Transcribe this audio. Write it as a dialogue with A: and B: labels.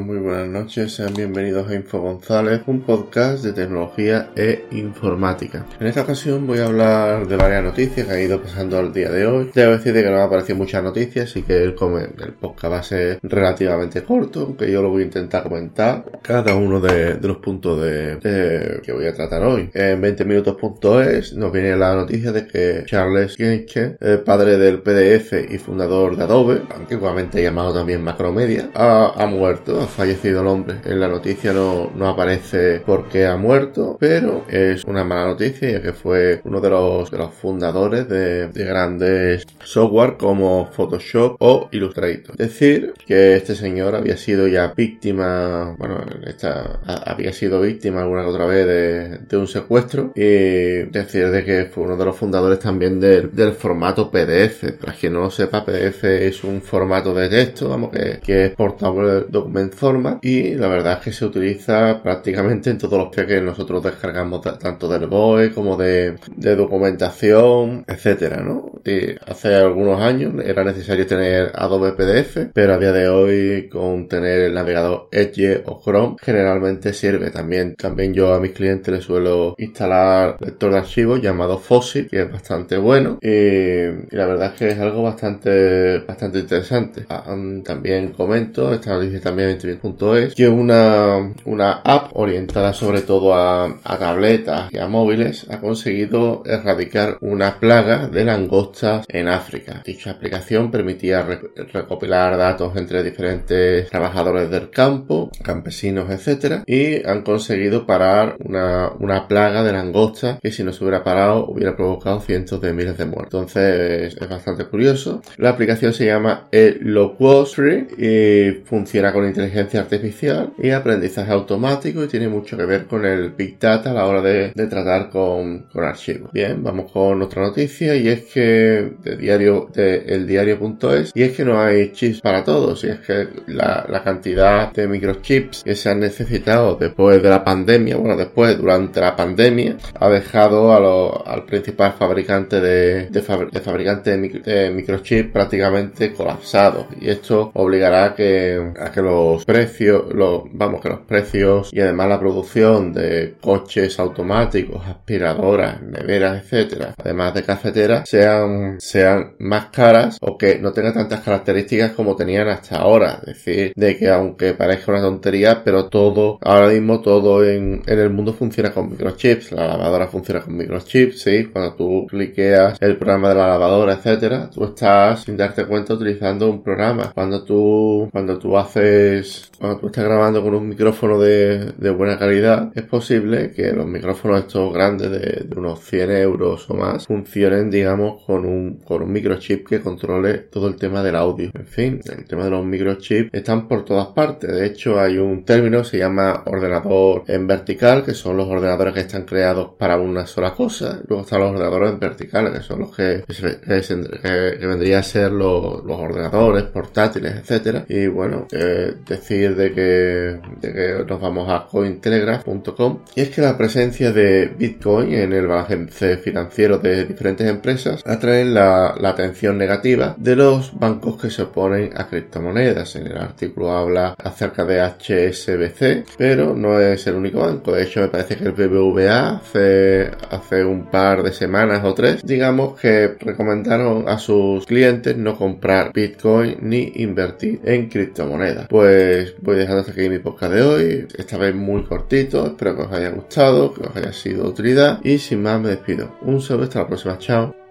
A: muy buenas noches, sean bienvenidos a Info González, un podcast de tecnología e informática. En esta ocasión voy a hablar de varias noticias que ha ido pasando al día de hoy. Debo decir que no me han aparecido muchas noticias, así que el, el, podcast va a ser relativamente corto, aunque yo lo voy a intentar comentar cada uno de, los puntos de, que voy a tratar hoy. En 20 minutos.es nos viene la noticia de que Charles Genske, padre del PDF y fundador de Adobe, antiguamente llamado también Macromedia, ha, ha muerto, ha fallecido el hombre. En la noticia no, no aparece por qué ha muerto, pero es una mala noticia ya que fue uno de los, de los fundadores de, de grandes software como Photoshop o Illustrator. Es decir, que este señor había sido ya víctima, bueno, esta, había sido víctima alguna otra vez de, de un secuestro y decir de que fue uno de los fundadores también del, del formato PDF. Para quien no lo sepa, PDF es un formato de texto, vamos, que, que es portable document format y la verdad es que se utiliza prácticamente en todos los que nosotros descargamos tanto del BOE como de, de documentación, etcétera, ¿no? Y hace algunos años era necesario tener Adobe PDF, pero a día de hoy con tener el navegador Edge o Chrome generalmente sirve también. También yo a mis clientes les suelo instalar lector de archivos llamado Fossil, que es bastante bueno y, y la verdad es que es algo bastante, bastante interesante. Ah, mm, también comento, esta noticia también TV.es, que una, una app orientada sobre todo a, a tabletas y a móviles ha conseguido erradicar una plaga de langostas en África. Dicha aplicación permitía recopilar datos entre diferentes trabajadores del campo, campesinos, etcétera, y han conseguido parar una, una plaga de langostas que si no se hubiera parado hubiera provocado cientos de miles de muertos. Entonces es bastante curioso. La aplicación se llama Eloquostry y funciona con inteligencia artificial y aprendizaje automático y tiene mucho que ver con el Big Data a la hora de, tratar con, archivos. Bien, vamos con otra noticia y es que de diario de el diario.es y es que no hay chips para todos y es que la, cantidad de microchips que se han necesitado después de la pandemia, bueno, después durante la pandemia, ha dejado a lo, al principal fabricante de, de, de fabricante de, micro, de microchips prácticamente colapsado y esto obligará a que, a que los precios, los, vamos, que los precios y además la producción de coches automáticos, aspiradoras, neveras, etcétera, además de cafeteras, sean, sean más caras o que no tengan tantas características como tenían hasta ahora. Es decir, de que aunque parezca una tontería, pero todo, ahora mismo todo en, en el mundo funciona con microchips. La lavadora funciona con microchips, sí. Cuando tú cliqueas el programa de la lavadora, etcétera, tú estás sin darte cuenta utilizando un programa. Cuando tú, cuando tú haces, cuando tú estás grabando con un micrófono de, buena calidad, es posible que los micrófonos estos grandes de, unos 100 euros o más funcionen, digamos, con un, con un microchip que controle todo el tema del audio. En fin, el tema de los microchips están por todas partes. De hecho, hay un término, se llama ordenador en vertical, que son los ordenadores que están creados para una sola cosa. Luego están los ordenadores en vertical, que son los que, que vendría a ser los, los, ordenadores portátiles, etcétera. Y bueno, eh, decir de que, de que nos vamos a cointelegraph.com y es que la presencia de Bitcoin en el balance financiero de diferentes empresas atrae la, la atención negativa de los bancos que se oponen a criptomonedas. En el artículo habla acerca de HSBC, pero no es el único banco. De hecho, me parece que el BBVA hace, hace un par de semanas o tres, digamos que recomendaron a sus clientes no comprar Bitcoin ni invertir en criptomonedas. Pues voy dejando hasta aquí mi podcast de hoy. Esta vez muy cortito. Espero que os haya gustado, que os haya sido de utilidad. Y sin más me despido. Un saludo hasta la próxima. Chao.